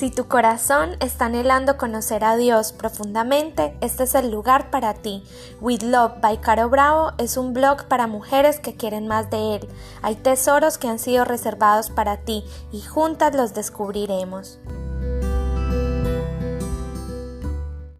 Si tu corazón está anhelando conocer a Dios profundamente, este es el lugar para ti. With Love by Caro Bravo es un blog para mujeres que quieren más de Él. Hay tesoros que han sido reservados para ti y juntas los descubriremos.